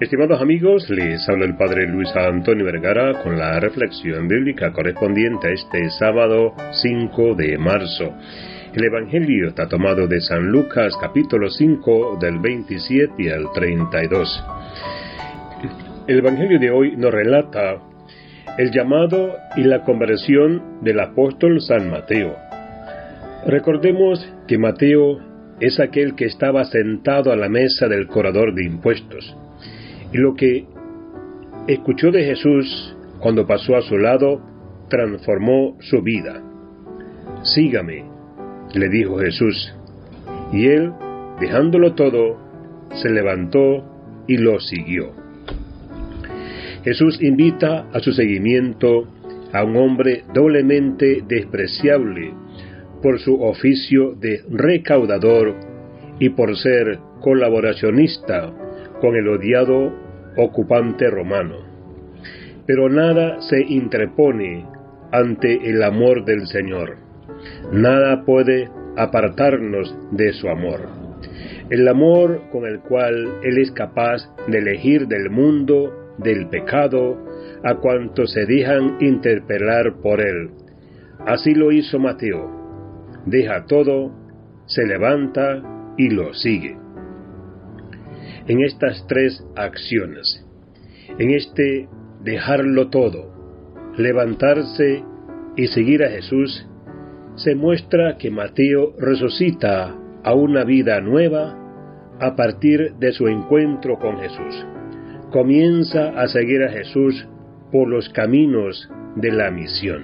Estimados amigos, les habla el Padre Luis Antonio Vergara con la reflexión bíblica correspondiente a este sábado 5 de marzo. El Evangelio está tomado de San Lucas capítulo 5 del 27 al 32. El Evangelio de hoy nos relata el llamado y la conversión del apóstol San Mateo. Recordemos que Mateo es aquel que estaba sentado a la mesa del corredor de impuestos lo que escuchó de Jesús cuando pasó a su lado transformó su vida. Sígame, le dijo Jesús. Y él, dejándolo todo, se levantó y lo siguió. Jesús invita a su seguimiento a un hombre doblemente despreciable por su oficio de recaudador y por ser colaboracionista con el odiado ocupante romano. Pero nada se interpone ante el amor del Señor. Nada puede apartarnos de su amor. El amor con el cual Él es capaz de elegir del mundo, del pecado, a cuantos se dejan interpelar por Él. Así lo hizo Mateo. Deja todo, se levanta y lo sigue en estas tres acciones. En este dejarlo todo, levantarse y seguir a Jesús, se muestra que Mateo resucita a una vida nueva a partir de su encuentro con Jesús. Comienza a seguir a Jesús por los caminos de la misión.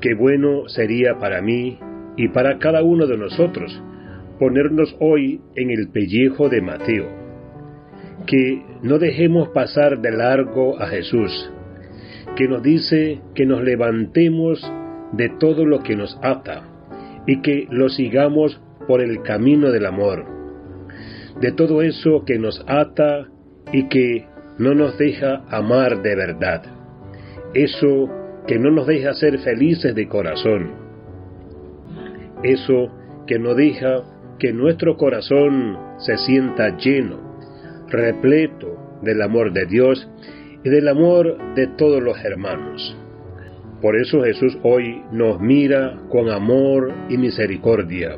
Qué bueno sería para mí y para cada uno de nosotros ponernos hoy en el pellejo de Mateo, que no dejemos pasar de largo a Jesús, que nos dice que nos levantemos de todo lo que nos ata y que lo sigamos por el camino del amor, de todo eso que nos ata y que no nos deja amar de verdad, eso que no nos deja ser felices de corazón, eso que no deja que nuestro corazón se sienta lleno, repleto del amor de Dios y del amor de todos los hermanos. Por eso Jesús hoy nos mira con amor y misericordia,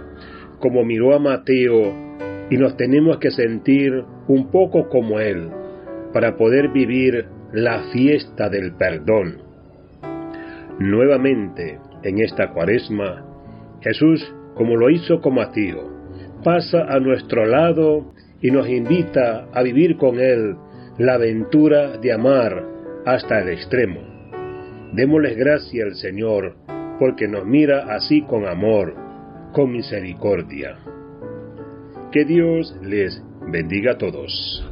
como miró a Mateo, y nos tenemos que sentir un poco como Él, para poder vivir la fiesta del perdón. Nuevamente, en esta cuaresma, Jesús, como lo hizo con Mateo, pasa a nuestro lado y nos invita a vivir con Él la aventura de amar hasta el extremo. Démosles gracias al Señor, porque nos mira así con amor, con misericordia. Que Dios les bendiga a todos.